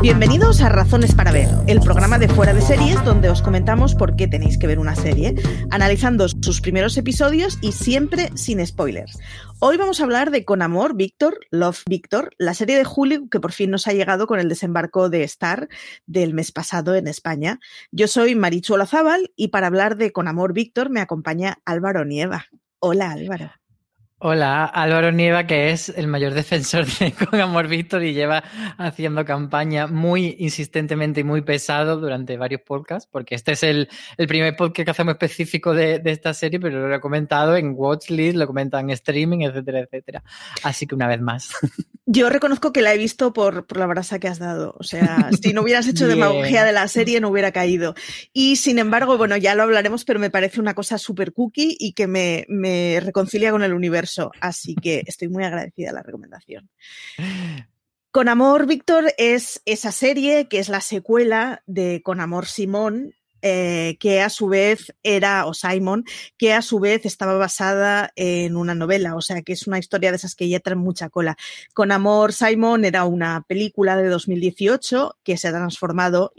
Bienvenidos a Razones para Ver, el programa de Fuera de Series donde os comentamos por qué tenéis que ver una serie, analizando sus primeros episodios y siempre sin spoilers. Hoy vamos a hablar de Con Amor, Víctor, Love Víctor, la serie de Julio que por fin nos ha llegado con el desembarco de Star del mes pasado en España. Yo soy Marichu Olazábal y para hablar de Con Amor, Víctor me acompaña Álvaro Nieva. Hola Álvaro. Hola, Álvaro Nieva, que es el mayor defensor de Con Amor Víctor y lleva haciendo campaña muy insistentemente y muy pesado durante varios podcasts, porque este es el, el primer podcast que hacemos específico de, de, esta serie, pero lo he comentado en Watchlist, lo comenta en streaming, etcétera, etcétera. Así que una vez más. Yo reconozco que la he visto por, por la brasa que has dado. O sea, si no hubieras hecho demagogia de la serie, no hubiera caído. Y sin embargo, bueno, ya lo hablaremos, pero me parece una cosa súper cookie y que me, me reconcilia con el universo así que estoy muy agradecida a la recomendación. Con Amor, Víctor, es esa serie que es la secuela de Con Amor Simón, eh, que a su vez era, o Simon, que a su vez estaba basada en una novela, o sea que es una historia de esas que ya traen mucha cola. Con Amor, Simon era una película de 2018 que se ha transformado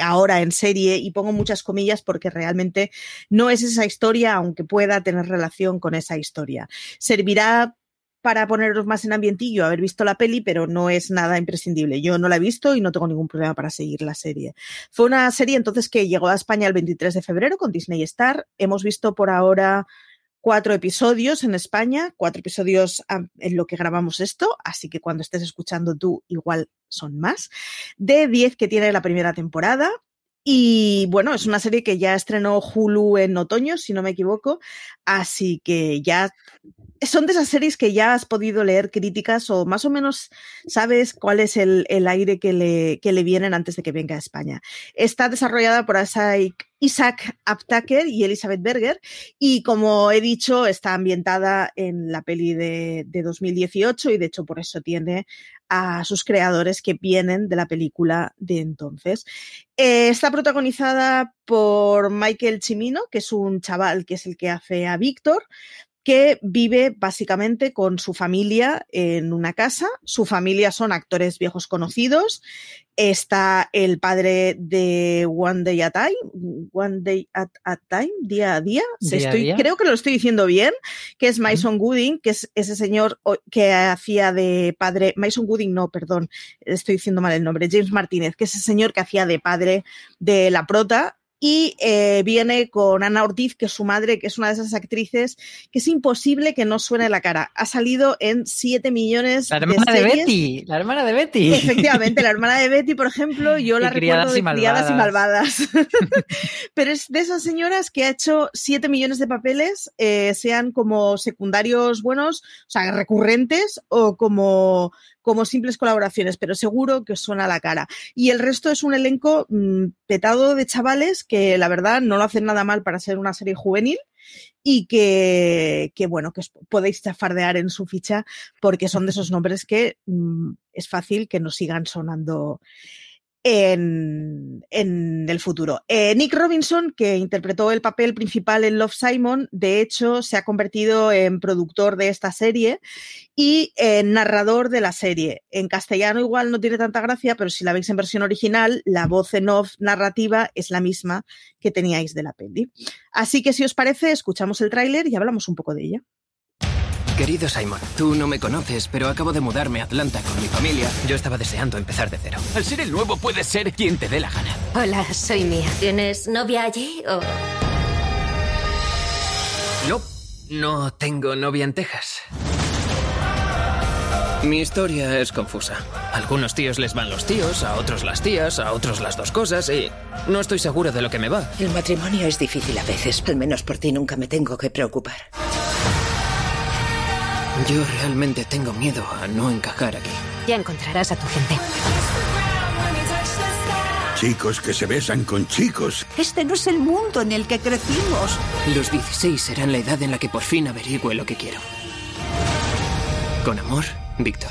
ahora en serie y pongo muchas comillas porque realmente no es esa historia, aunque pueda tener relación con esa historia. Servirá para poneros más en ambientillo haber visto la peli, pero no es nada imprescindible. Yo no la he visto y no tengo ningún problema para seguir la serie. Fue una serie entonces que llegó a España el 23 de febrero con Disney Star. Hemos visto por ahora cuatro episodios en España, cuatro episodios en lo que grabamos esto, así que cuando estés escuchando tú igual son más, de 10 que tiene la primera temporada. Y bueno, es una serie que ya estrenó Hulu en otoño, si no me equivoco, así que ya son de esas series que ya has podido leer críticas o más o menos sabes cuál es el, el aire que le, que le vienen antes de que venga a España. Está desarrollada por Isaac, Isaac Aptaker y Elizabeth Berger y como he dicho está ambientada en la peli de, de 2018 y de hecho por eso tiene a sus creadores que vienen de la película de entonces. Eh, está protagonizada por Michael Chimino, que es un chaval que es el que hace a Víctor, que vive básicamente con su familia en una casa. Su familia son actores viejos conocidos. Está el padre de One Day at Time, One Day at a Time, día a día. Día estoy, a día. Creo que lo estoy diciendo bien, que es Mason Gooding, que es ese señor que hacía de padre. Mason Gooding, no, perdón, estoy diciendo mal el nombre. James Martínez, que es ese señor que hacía de padre de la prota y eh, viene con Ana Ortiz, que es su madre, que es una de esas actrices que es imposible que no suene la cara. Ha salido en 7 millones La hermana de. Betty, la hermana de Betty. Efectivamente, la hermana de Betty, por ejemplo, yo la Y Criadas recuerdo de y criadas y Malvadas. malvadas. Pero es de esas señoras que ha hecho 7 millones de papeles, eh, sean como secundarios buenos, o sea, recurrentes o como, como simples colaboraciones, pero seguro que os suena la cara. Y el resto es un elenco mmm, petado de chavales que la verdad no lo hacen nada mal para ser una serie juvenil y que, que, bueno, que os podéis chafardear en su ficha porque son de esos nombres que mmm, es fácil que nos sigan sonando en, el futuro. Eh, Nick Robinson, que interpretó el papel principal en Love Simon, de hecho se ha convertido en productor de esta serie y en narrador de la serie. En castellano igual no tiene tanta gracia, pero si la veis en versión original, la voz en off narrativa es la misma que teníais de la peli. Así que si os parece, escuchamos el tráiler y hablamos un poco de ella. Querido Simon, tú no me conoces, pero acabo de mudarme a Atlanta con mi familia. Yo estaba deseando empezar de cero. Al ser el nuevo puedes ser quien te dé la gana. Hola, soy Mia. ¿Tienes novia allí o...? No, no tengo novia en Texas. Mi historia es confusa. A algunos tíos les van los tíos, a otros las tías, a otros las dos cosas y no estoy seguro de lo que me va. El matrimonio es difícil a veces. Al menos por ti nunca me tengo que preocupar. Yo realmente tengo miedo a no encajar aquí. Ya encontrarás a tu gente. Chicos que se besan con chicos. Este no es el mundo en el que crecimos. Los 16 serán la edad en la que por fin averigüe lo que quiero. Con amor, Víctor.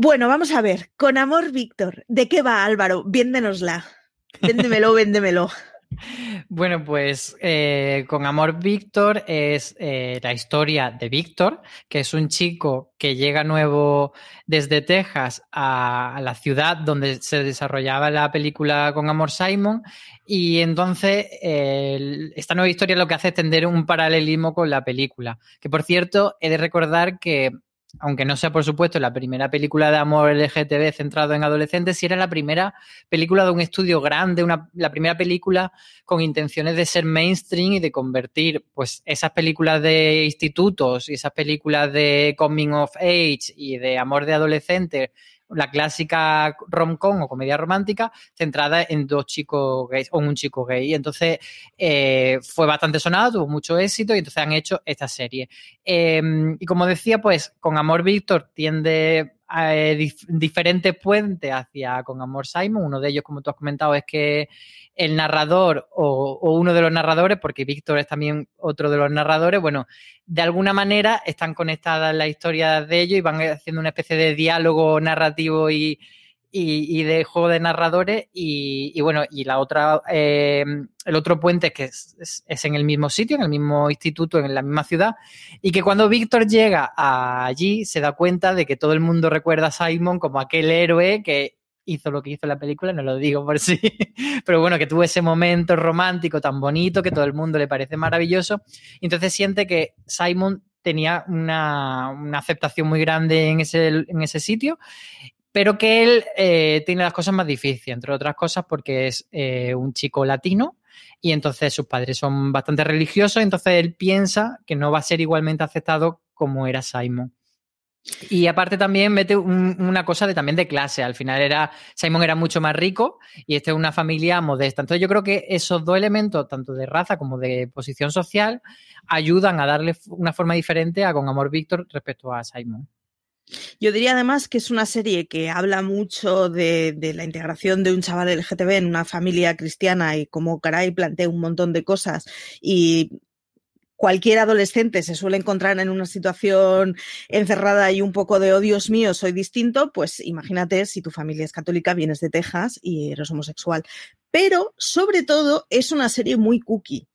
Bueno, vamos a ver. Con amor, Víctor. ¿De qué va Álvaro? Véndenosla. Véndemelo, véndemelo. Bueno, pues eh, con Amor Víctor es eh, la historia de Víctor, que es un chico que llega nuevo desde Texas a, la ciudad donde se desarrollaba la película con Amor Simon. Y entonces esta nueva historia lo que hace es tender un paralelismo con la película. Que por cierto, he de recordar que aunque no sea por supuesto la primera película de amor LGTB centrado en adolescentes, sí era la primera película de un estudio grande, una, la primera película con intenciones de ser mainstream y de convertir pues esas películas de institutos y esas películas de coming of age y de amor de adolescentes la clásica rom-com o comedia romántica centrada en dos chicos gays o en un chico gay. Entonces eh, fue bastante sonado, tuvo mucho éxito y entonces han hecho esta serie. Em, y como decía, pues con Amor Víctor tiende eh, diferentes puentes hacia con Amor Simon. Uno de ellos, como tú has comentado, es que el narrador o, uno de los narradores, porque Víctor es también otro de los narradores, bueno, de alguna manera están conectadas las historias de ellos y van haciendo una especie de diálogo narrativo y, de juego de narradores. Y, bueno, y la otra, eh, el otro puente es que es, en el mismo sitio, en el mismo instituto, en la misma ciudad, y que cuando Víctor llega allí se da cuenta de que todo el mundo recuerda a Simon como aquel héroe que hizo lo que hizo la película, no lo digo por sí, pero bueno, que tuvo ese momento romántico tan bonito que todo el mundo le parece maravilloso. Y entonces siente que Simon tenía una, aceptación muy grande en ese, en ese sitio, pero que él eh, tiene las cosas más difíciles, entre otras cosas porque es eh, un chico latino y entonces sus padres son bastante religiosos, entonces él piensa que no va a ser igualmente aceptado como era Simon. Y aparte también mete una cosa de, también de clase. Al final era Simon era mucho más rico y esta es una familia modesta. Entonces yo creo que esos dos elementos, tanto de raza como de posición social, ayudan a darle una forma diferente a Con Amor Víctor respecto a Simon. Yo diría además que es una serie que habla mucho de, la integración de un chaval LGTB en una familia cristiana y como caray plantea un montón de cosas y cualquier adolescente se suele encontrar en una situación encerrada y un poco de, oh Dios mío, soy distinto, pues imagínate si tu familia es católica, vienes de Texas y eres homosexual. Pero, sobre todo, es una serie muy cookie.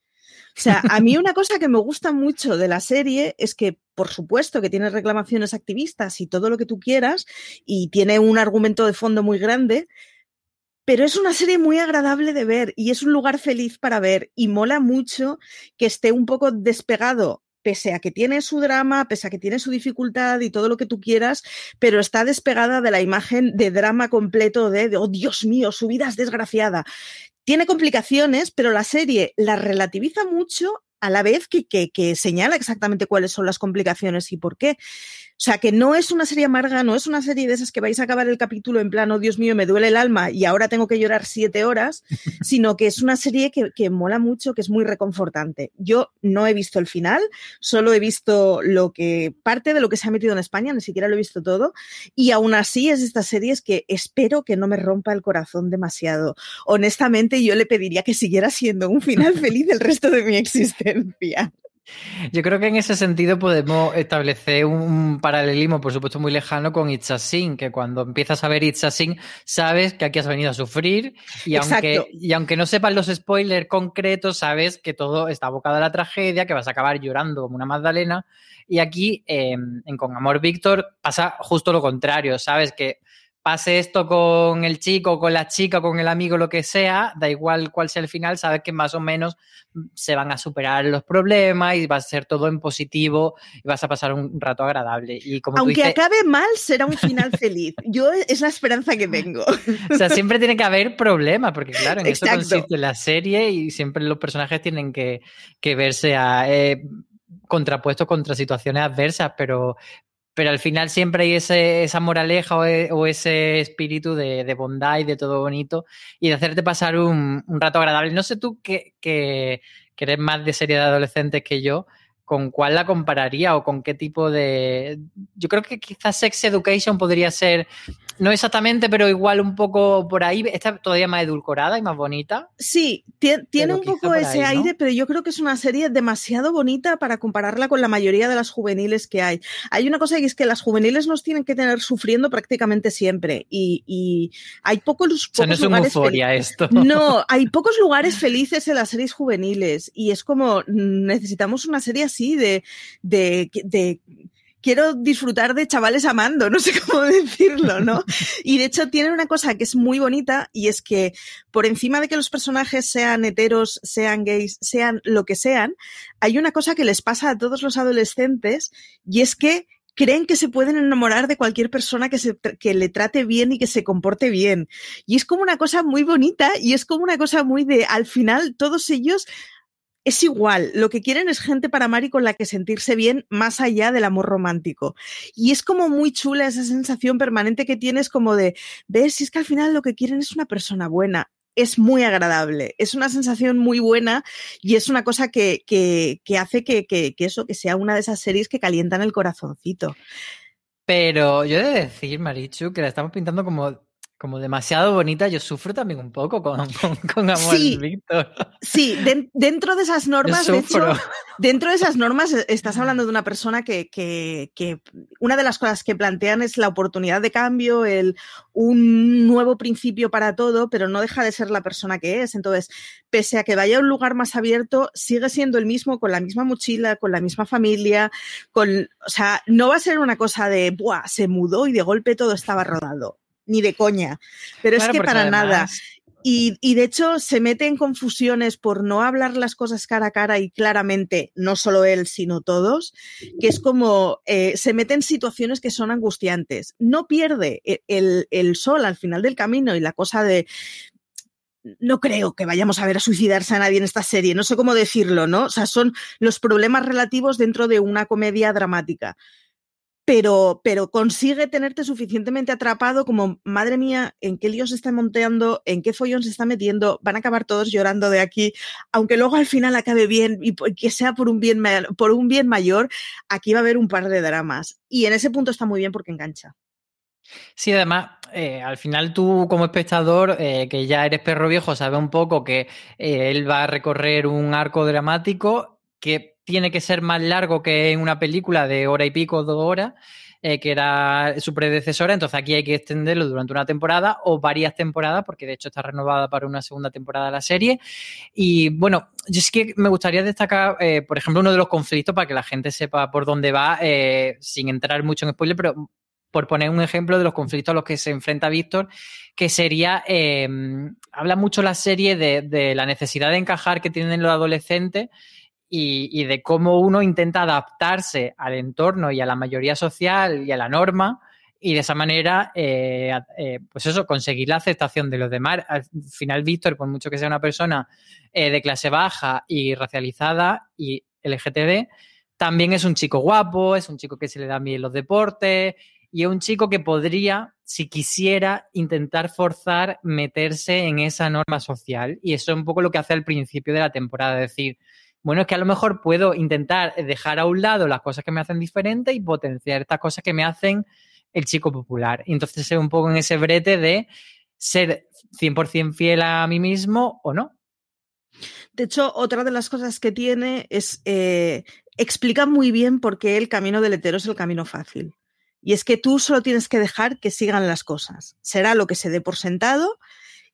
O sea, a mí una cosa que me gusta mucho de la serie es que, por supuesto, que tiene reclamaciones activistas y todo lo que tú quieras, y tiene un argumento de fondo muy grande, pero es una serie muy agradable de ver y es un lugar feliz para ver y mola mucho que esté un poco despegado pese a que tiene su drama, pese a que tiene su dificultad y todo lo que tú quieras, pero está despegada de la imagen de drama completo de, oh Dios mío, su vida es desgraciada. Tiene complicaciones, pero la serie la relativiza mucho a la vez que, que, señala exactamente cuáles son las complicaciones y por qué. O sea, que no es una serie amarga, no es una serie de esas que vais a acabar el capítulo en plan, oh Dios mío, me duele el alma y ahora tengo que llorar siete horas, sino que es una serie que, que mola mucho, que es muy reconfortante. Yo no he visto el final, solo he visto lo que, parte de lo que se ha metido en España, ni siquiera lo he visto todo, y aún así es de estas series que espero que no me rompa el corazón demasiado. Honestamente, yo le pediría que siguiera siendo un final feliz el resto de mi existencia. Yo creo que en ese sentido podemos establecer un paralelismo, por supuesto, muy lejano con It's a Sin, que cuando empiezas a ver It's a Sin, sabes que aquí has venido a sufrir y aunque, y aunque no sepas los spoilers concretos, sabes que todo está abocado a la tragedia, que vas a acabar llorando como una Magdalena. Y aquí, em, en Con Amor Víctor, pasa justo lo contrario, sabes que pase esto con el chico, con la chica, con el amigo, lo que sea, da igual cuál sea el final, sabes que más o menos se van a superar los problemas y va a ser todo en positivo y vas a pasar un rato agradable. Y como Aunque acabe mal, será un final feliz. Yo es la esperanza que tengo. o sea, siempre tiene que haber problemas, porque claro, en eso consiste la serie y siempre los personajes tienen que, verse a... Eh, contrapuestos contra situaciones adversas, pero, pero al final siempre hay ese, esa moraleja e, o, ese espíritu de, bondad y de todo bonito y de hacerte pasar un, rato agradable. No sé tú que, que, eres más de serie de adolescentes que yo, ¿con cuál la compararía o con qué tipo de...? Yo creo que quizás Sex Education podría ser no exactamente, pero igual un poco por ahí. Está todavía más edulcorada y más bonita. Sí, tiene un poco ese aire, pero yo creo que es una serie demasiado bonita para compararla con la mayoría de las juveniles que hay. Hay una cosa que es que las juveniles nos tienen que tener sufriendo prácticamente siempre y, hay pocos, pocos no es lugares. Euforia esto. No, hay pocos lugares felices en las series juveniles y es como mm, necesitamos una serie así de, de, de quiero disfrutar de chavales amando, no sé cómo decirlo, ¿no? Y de hecho tienen una cosa que es muy bonita y es que por encima de que los personajes sean heteros, sean gays, sean lo que sean, hay una cosa que les pasa a todos los adolescentes y es que creen que se pueden enamorar de cualquier persona que, se, que le trate bien y que se comporte bien. Y es como una cosa muy bonita y es como una cosa muy de, al final, todos ellos es igual, lo que quieren es gente para amar y con la que sentirse bien más allá del amor romántico. Y es como muy chula esa sensación permanente que tienes como de, ves, si es que al final lo que quieren es una persona buena. Es muy agradable, es una sensación muy buena y es una cosa que, que, que hace que, que, eso, que sea una de esas series que calientan el corazoncito. Pero yo he de decir, Marichu, que la estamos pintando como como demasiado bonita, yo sufro también un poco con, con, Amor sí, Víctor. Sí, dentro de esas normas, de hecho, dentro de esas normas eh, estás hablando de una persona que, que, que, una de las cosas que plantean es la oportunidad de cambio, el un nuevo principio para todo, pero no deja de ser la persona que es. Entonces, pese a que vaya a un lugar más abierto, sigue siendo el mismo, con la misma mochila, con la misma familia, con, o sea, no va a ser una cosa de, Buah, se mudó y de golpe todo estaba rodado ni de coña. Pero es que para nada. Y, y, de hecho se mete en confusiones por no hablar las cosas cara a cara y claramente, no solo él, sino todos, que es como eh, se mete en situaciones que son angustiantes. No pierde e, el, el, sol al final del camino y la cosa de... No creo que vayamos a ver a suicidarse a nadie en esta serie, no sé cómo decirlo, ¿no? O sea, son los problemas relativos dentro de una comedia dramática pero, pero consigue tenerte suficientemente atrapado como, madre mía, en qué lío se está monteando, en qué follón se está metiendo, van a acabar todos llorando de aquí, aunque luego al final acabe bien y que sea por un bien, por un bien mayor, aquí va a haber un par de dramas. Y en ese punto está muy bien porque engancha. Sí, además, eh, al final tú como espectador, eh, que ya eres perro viejo, sabes un poco que eh, él va a recorrer un arco dramático que tiene que ser más largo que en una película de hora y pico, dos horas, eh, que era su predecesora. Entonces aquí hay que extenderlo durante una temporada o varias temporadas, porque de hecho está renovada para una segunda temporada la serie. Y bueno, yo sí que me gustaría destacar, eh, por ejemplo, uno de los conflictos para que la gente sepa por dónde va, eh, sin entrar mucho en spoiler, pero por poner un ejemplo de los conflictos a los que se enfrenta Víctor, que sería, habla mucho la serie de, de, la necesidad de encajar que tienen los adolescentes y, de cómo uno intenta adaptarse al entorno y a la mayoría social y a la norma y de esa manera, eh, eh, pues eso, conseguir la aceptación de los demás. Al final, Víctor, por mucho que sea una persona eh, de clase baja y racializada y LGTB, también es un chico guapo, es un chico que se le da bien los deportes y es un chico que podría, si quisiera, intentar forzar meterse en esa norma social. Y eso es un poco lo que hace al principio de la temporada, es decir, bueno, es que a lo mejor puedo intentar dejar a un lado las cosas que me hacen diferente y potenciar estas cosas que me hacen el chico popular. Y entonces es un poco en ese brete de ser 100% fiel a mí mismo o no. De hecho, otra de las cosas que tiene es, eh, explica muy bien por qué el camino del hetero es el camino fácil. Y es que tú solo tienes que dejar que sigan las cosas. Será lo que se dé por sentado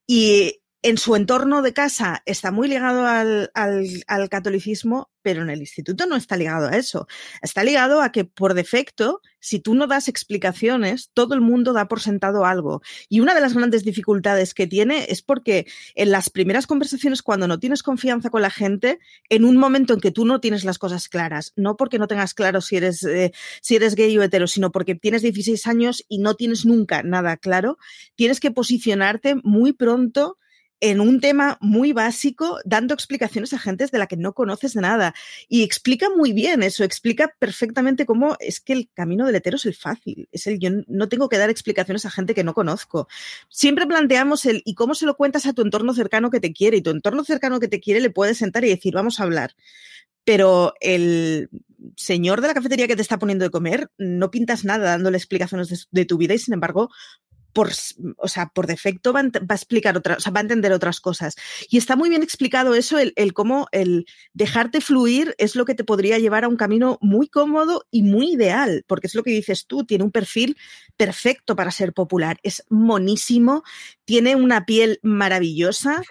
y en su entorno de casa está muy ligado al, catolicismo, pero en el instituto no está ligado a eso. Está ligado a que por defecto, si tú no das explicaciones, todo el mundo da por sentado algo. Y una de las grandes dificultades que tiene es porque en las primeras conversaciones, cuando no tienes confianza con la gente, en un momento en que tú no tienes las cosas claras, no porque no tengas claro si eres, eh, si eres gay o hetero, sino porque tienes 16 años y no tienes nunca nada claro, tienes que posicionarte muy pronto en un tema muy básico, dando explicaciones a gente de la que no conoces nada. Y explica muy bien eso, explica perfectamente cómo es que el camino del hetero es el fácil. Es el yo no tengo que dar explicaciones a gente que no conozco. Siempre planteamos el y cómo se lo cuentas a tu entorno cercano que te quiere. Y tu entorno cercano que te quiere le puedes sentar y decir, vamos a hablar pero el señor de la cafetería que te está poniendo de comer, no pintas nada dándole explicaciones de, de tu vida y sin embargo por, o sea, por defecto va, a explicar otra, o sea, va a entender otras cosas. Y está muy bien explicado eso, el, el, cómo el dejarte fluir es lo que te podría llevar a un camino muy cómodo y muy ideal, porque es lo que dices tú, tiene un perfil perfecto para ser popular, es monísimo, tiene una piel maravillosa,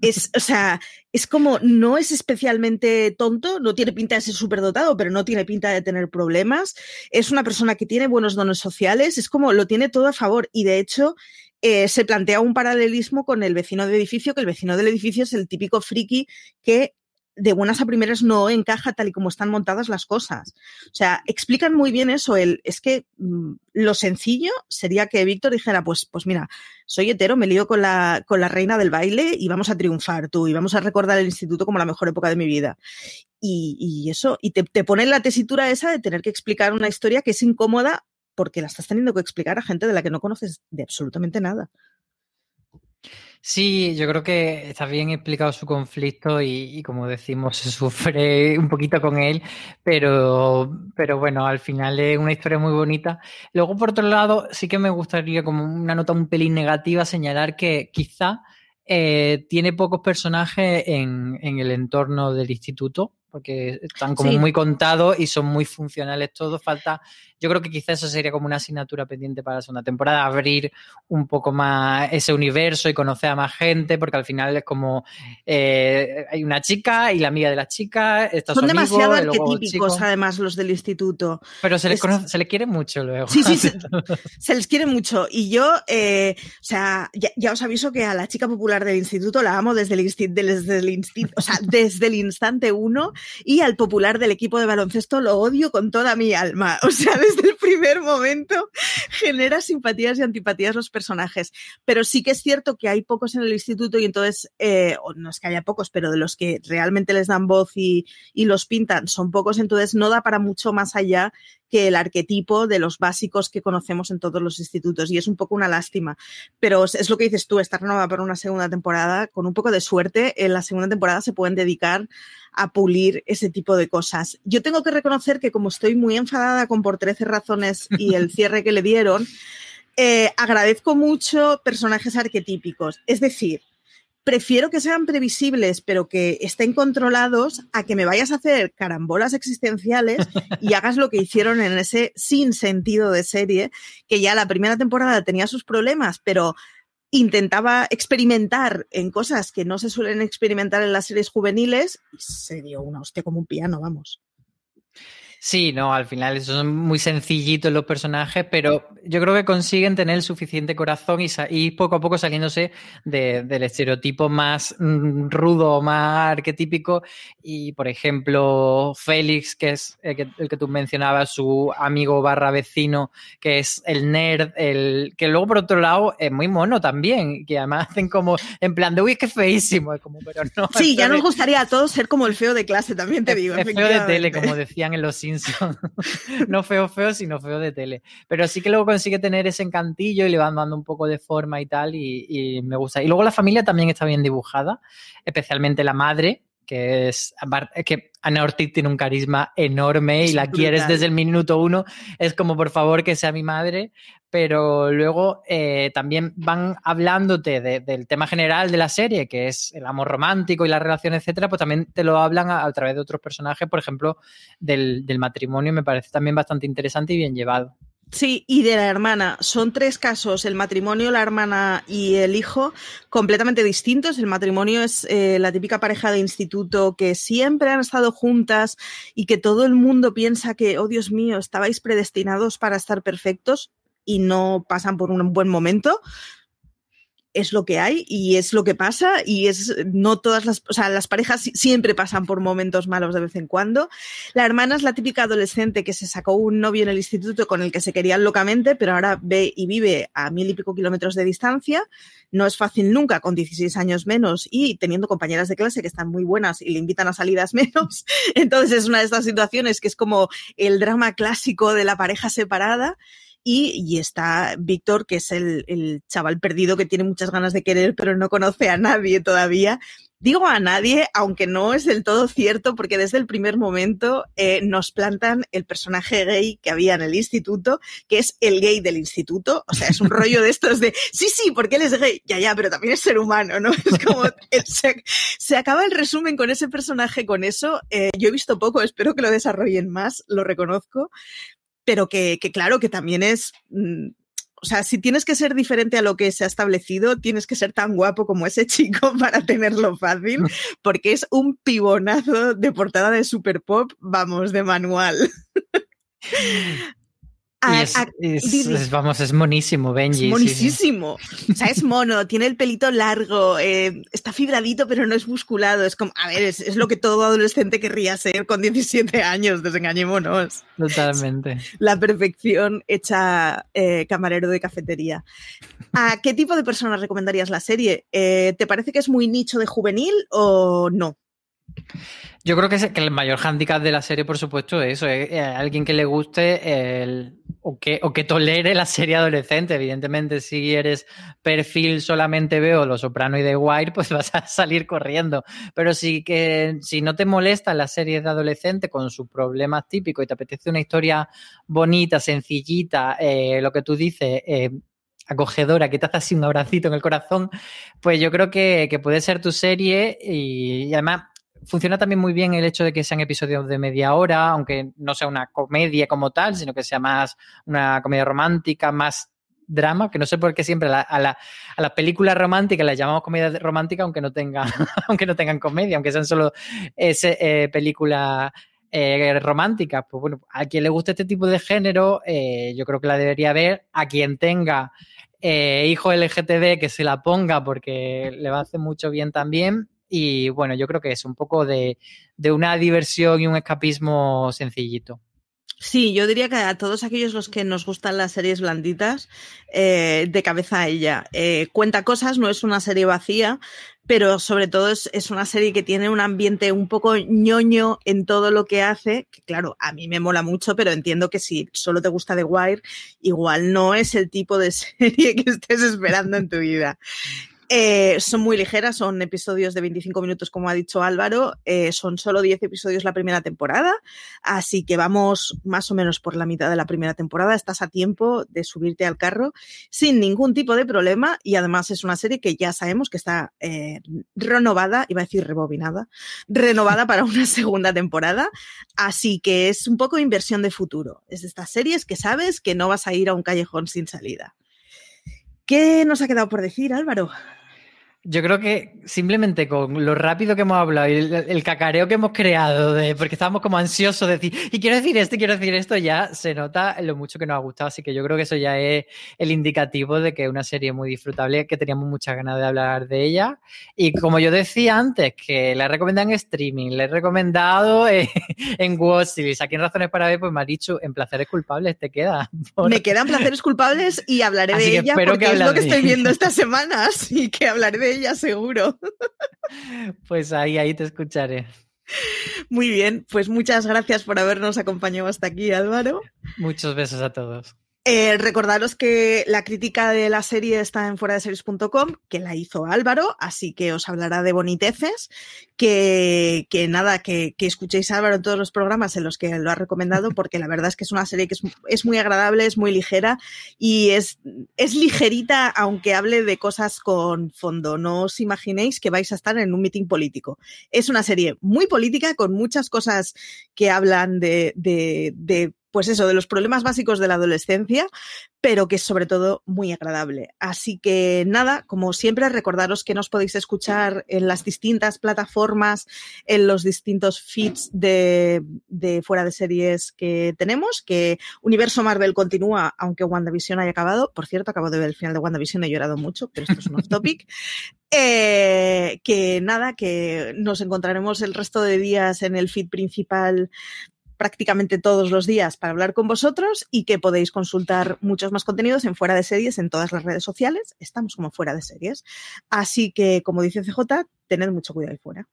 es, o sea, es como, no es especialmente tonto, no tiene pinta de ser superdotado, pero no tiene pinta de tener problemas, es una persona que tiene buenos dones sociales, es como, lo tiene todo a favor. Y de hecho eh, se plantea un paralelismo con el vecino de edificio, que el vecino del edificio es el típico friki que de buenas a primeras no encaja tal y como están montadas las cosas. O sea, explican muy bien eso. El, es que mm, lo sencillo sería que Víctor dijera, pues, pues mira, soy hetero, me lío con la, con la reina del baile y vamos a triunfar tú y vamos a recordar el instituto como la mejor época de mi vida. Y, eso, y te, te pone la tesitura esa de tener que explicar una historia que es incómoda porque la estás teniendo que explicar a gente de la que no conoces de absolutamente nada. Sí, yo creo que está bien explicado su conflicto y, como decimos, se sufre un poquito con él, pero, pero bueno, al final es una historia muy bonita. Luego, por otro lado, sí que me gustaría, como una nota un pelín negativa, señalar que quizá eh, tiene pocos personajes en, en el entorno del instituto porque están como sí. muy contados y son muy funcionales todos. Falta, yo creo que quizás eso sería como una asignatura pendiente para la segunda temporada, abrir un poco más ese universo y conocer a más gente, porque al final es como eh, hay una chica y la amiga de la chica, estos son amigos, demasiado arquetípicos además los del instituto. Pero se les, es... conoce, se les quiere mucho luego. Sí, sí, se, se, les quiere mucho. Y yo, eh, o sea, ya, ya, os aviso que a la chica popular del instituto la amo desde el, desde el, o sea, desde el instante uno y al popular del equipo de baloncesto lo odio con toda mi alma. O sea, desde el primer momento genera simpatías y antipatías los personajes. Pero sí que es cierto que hay pocos en el instituto y entonces, eh, no es que haya pocos, pero de los que realmente les dan voz y, y los pintan son pocos, entonces no da para mucho más allá que el arquetipo de los básicos que conocemos en todos los institutos y es un poco una lástima. Pero es lo que dices tú, está renovada para una segunda temporada. Con un poco de suerte, en la segunda temporada se pueden dedicar a pulir ese tipo de cosas. Yo tengo que reconocer que como estoy muy enfadada con por 13 razones y el cierre que le dieron, eh, agradezco mucho personajes arquetípicos. Es decir, prefiero que sean previsibles, pero que estén controlados, a que me vayas a hacer carambolas existenciales y hagas lo que hicieron en ese sin sentido de serie, que ya la primera temporada tenía sus problemas, pero intentaba experimentar en cosas que no se suelen experimentar en las series juveniles y se dio una hostia como un piano, vamos. Sí, no, al final son muy sencillitos los personajes, pero yo creo que consiguen tener el suficiente corazón y, y poco a poco saliéndose de, del estereotipo más mm, rudo, más arquetípico. Y, por ejemplo, Félix, que es el que, el que, tú mencionabas, su amigo barra vecino, que es el nerd, el que luego, por otro lado, es muy mono también, que además hacen como en plan de, uy, qué feísimo, es como, pero no. Sí, ya nos gustaría a todos ser como el feo de clase, también te es, digo. Es feo de tele, como decían en los Simpsons. no feo, feo, sino feo de tele. Pero sí que luego consigue tener ese encantillo y le van dando un poco de forma y tal, y, y me gusta. Y luego la familia también está bien dibujada, especialmente la madre, que es que Ana Ortiz tiene un carisma enorme y la quieres desde el minuto uno. Es como, por favor, que sea mi madre. Pero luego eh, también van hablándote de, del tema general de la serie, que es el amor romántico y la relación, etcétera, pues también te lo hablan a, a través de otros personajes, por ejemplo, del, del matrimonio, me parece también bastante interesante y bien llevado. Sí, y de la hermana. Son tres casos, el matrimonio, la hermana y el hijo, completamente distintos. El matrimonio es eh, la típica pareja de instituto que siempre han estado juntas y que todo el mundo piensa que, oh Dios mío, estabais predestinados para estar perfectos y no pasan por un buen momento es lo que hay y es lo que pasa y es no todas las, o sea, las parejas siempre pasan por momentos malos de vez en cuando. La hermana es la típica adolescente que se sacó un novio en el instituto con el que se querían locamente, pero ahora ve y vive a mil y pico kilómetros de distancia. No es fácil nunca con 16 años menos y teniendo compañeras de clase que están muy buenas y le invitan a salidas menos. Entonces es una de estas situaciones que es como el drama clásico de la pareja separada. Y, está Víctor, que es el, el, chaval perdido que tiene muchas ganas de querer, pero no conoce a nadie todavía. Digo a nadie, aunque no es del todo cierto, porque desde el primer momento eh, nos plantan el personaje gay que había en el instituto, que es el gay del instituto. O sea, es un rollo de estos de, sí, sí, porque él es gay. Ya, ya, pero también es ser humano, ¿no? Es como, se, se, acaba el resumen con ese personaje, con eso. Eh, yo he visto poco, espero que lo desarrollen más, lo reconozco, pero que, que claro, que también es... Mm, o sea, si tienes que ser diferente a lo que se ha establecido, tienes que ser tan guapo como ese chico para tenerlo fácil, porque es un pibonazo de portada de Super Pop, vamos, de manual. Es, vamos, es monísimo, Benji. Es monísimo. O sea, es mono, tiene el pelito largo, eh, está fibradito, pero no es musculado. Es como, a ver, es, lo que todo adolescente querría ser con 17 años, desengañémonos. Totalmente. La perfección hecha eh, camarero de cafetería. ¿A qué tipo de personas recomendarías la serie? Eh, ¿Te parece que es muy nicho de juvenil o no? Yo creo que, es, que el mayor hándicap de la serie, por supuesto, es eso, es, alguien que le guste el, o, que, o que tolere la serie adolescente. Evidentemente, si eres perfil solamente veo Los Soprano y The Wire, pues vas a salir corriendo. Pero si, que, si no te molesta la serie de adolescente con sus problemas típicos y te apetece una historia bonita, sencillita, eh, lo que tú dices, eh, acogedora, que te hace así un abracito en el corazón, pues yo creo que, que puede ser tu serie y, y además funciona también muy bien el hecho de que sean episodios de media hora, aunque no sea una comedia como tal, sino que sea más una comedia romántica, más drama, que no sé por qué siempre a la, a película romántica las llamamos comedia romántica, aunque no tengan, aunque no tengan comedia, aunque sean solo ese, eh, películas eh, románticas. Pues bueno, a quien le guste este tipo de género, eh, yo creo que la debería ver. A quien tenga eh, hijo LGTB, que se la ponga porque le va a hacer mucho bien también. Y bueno, yo creo que es un poco de, una diversión y un escapismo sencillito. Sí, yo diría que a todos aquellos los que nos gustan las series blanditas, eh, de cabeza a ella. Eh, cuenta cosas, no es una serie vacía, pero sobre todo es, es, una serie que tiene un ambiente un poco ñoño en todo lo que hace, que claro, a mí me mola mucho, pero entiendo que si solo te gusta The Wire, igual no es el tipo de serie que estés esperando en tu vida. Eh, son muy ligeras, son episodios de 25 minutos, como ha dicho Álvaro. Eh, son solo 10 episodios la primera temporada, así que vamos más o menos por la mitad de la primera temporada. Estás a tiempo de subirte al carro sin ningún tipo de problema y además es una serie que ya sabemos que está eh, renovada, iba a decir rebobinada, renovada para una segunda temporada, así que es un poco inversión de futuro. Es de estas series que sabes que no vas a ir a un callejón sin salida. ¿Qué nos ha quedado por decir, Álvaro? Yo creo que simplemente con lo rápido que hemos hablado y el, cacareo que hemos creado, de, porque estábamos como ansiosos de decir, y quiero decir esto, y quiero decir esto, ya se nota lo mucho que nos ha gustado. Así que yo creo que eso ya es el indicativo de que es una serie muy disfrutable, que teníamos muchas ganas de hablar de ella. Y como yo decía antes, que la he recomendado en streaming, la he recomendado en, en Watchlis, aquí en Razones para Ver, pues me ha dicho, en Placeres Culpables te queda. Me quedan Placeres Culpables y hablaré de ella porque es lo que estoy viendo estas semanas y que hablaré de ella seguro. Pues ahí, ahí te escucharé. Muy bien, pues muchas gracias por habernos acompañado hasta aquí, Álvaro. Muchos besos a todos. Eh, recordaros que la crítica de la serie está en fuera de series.com, que la hizo Álvaro, así que os hablará de boniteces, que, que nada, que, que, escuchéis a Álvaro en todos los programas en los que lo ha recomendado, porque la verdad es que es una serie que es, es muy agradable, es muy ligera y es, es ligerita, aunque hable de cosas con fondo. No os imaginéis que vais a estar en un meeting político. Es una serie muy política, con muchas cosas que hablan de, de, de pues eso, de los problemas básicos de la adolescencia, pero que es sobre todo muy agradable. Así que nada, como siempre, recordaros que nos podéis escuchar en las distintas plataformas, en los distintos feeds de, de fuera de series que tenemos, que Universo Marvel continúa, aunque WandaVision haya acabado. Por cierto, acabo de ver el final de WandaVision, he llorado mucho, pero esto es un off topic. Eh, que nada, que nos encontraremos el resto de días en el feed principal prácticamente todos los días para hablar con vosotros y que podéis consultar muchos más contenidos en Fuera de Series en todas las redes sociales. Estamos como Fuera de Series. Así que, como dice CJ, tened mucho cuidado ahí fuera.